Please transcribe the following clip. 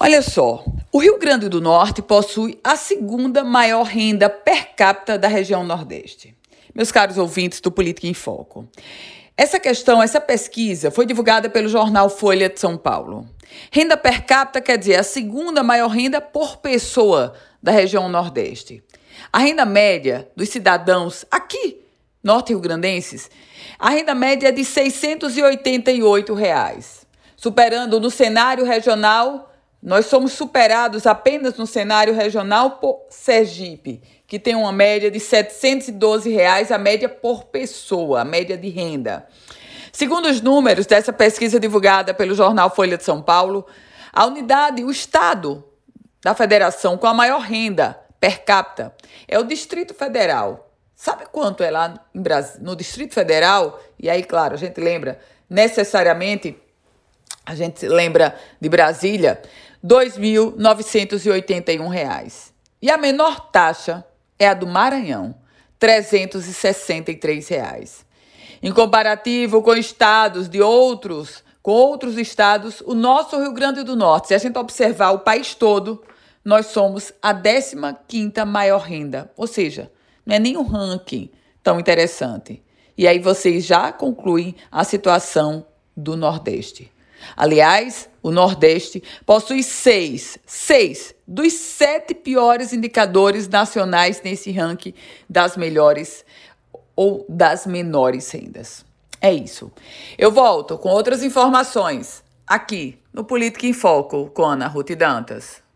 Olha só, o Rio Grande do Norte possui a segunda maior renda per capita da região Nordeste. Meus caros ouvintes do Política em Foco. Essa questão, essa pesquisa foi divulgada pelo jornal Folha de São Paulo. Renda per capita quer dizer a segunda maior renda por pessoa da região Nordeste. A renda média dos cidadãos aqui, norte-rio-grandenses, a renda média é de 688 reais, superando no cenário regional nós somos superados apenas no cenário regional por Sergipe, que tem uma média de 712 reais, a média por pessoa, a média de renda. Segundo os números dessa pesquisa divulgada pelo jornal Folha de São Paulo, a unidade, o estado da federação com a maior renda per capita é o Distrito Federal. Sabe quanto é lá no Distrito Federal? E aí, claro, a gente lembra necessariamente, a gente lembra de Brasília, R$ 2.981. E a menor taxa é a do Maranhão, 363 reais. Em comparativo com estados de outros, com outros estados, o nosso Rio Grande do Norte, se a gente observar o país todo, nós somos a 15ª maior renda. Ou seja, não é nem um ranking tão interessante. E aí vocês já concluem a situação do Nordeste. Aliás, o Nordeste possui seis, seis dos sete piores indicadores nacionais nesse ranking das melhores ou das menores rendas. É isso. Eu volto com outras informações aqui no Política em Foco com Ana Ruth Dantas.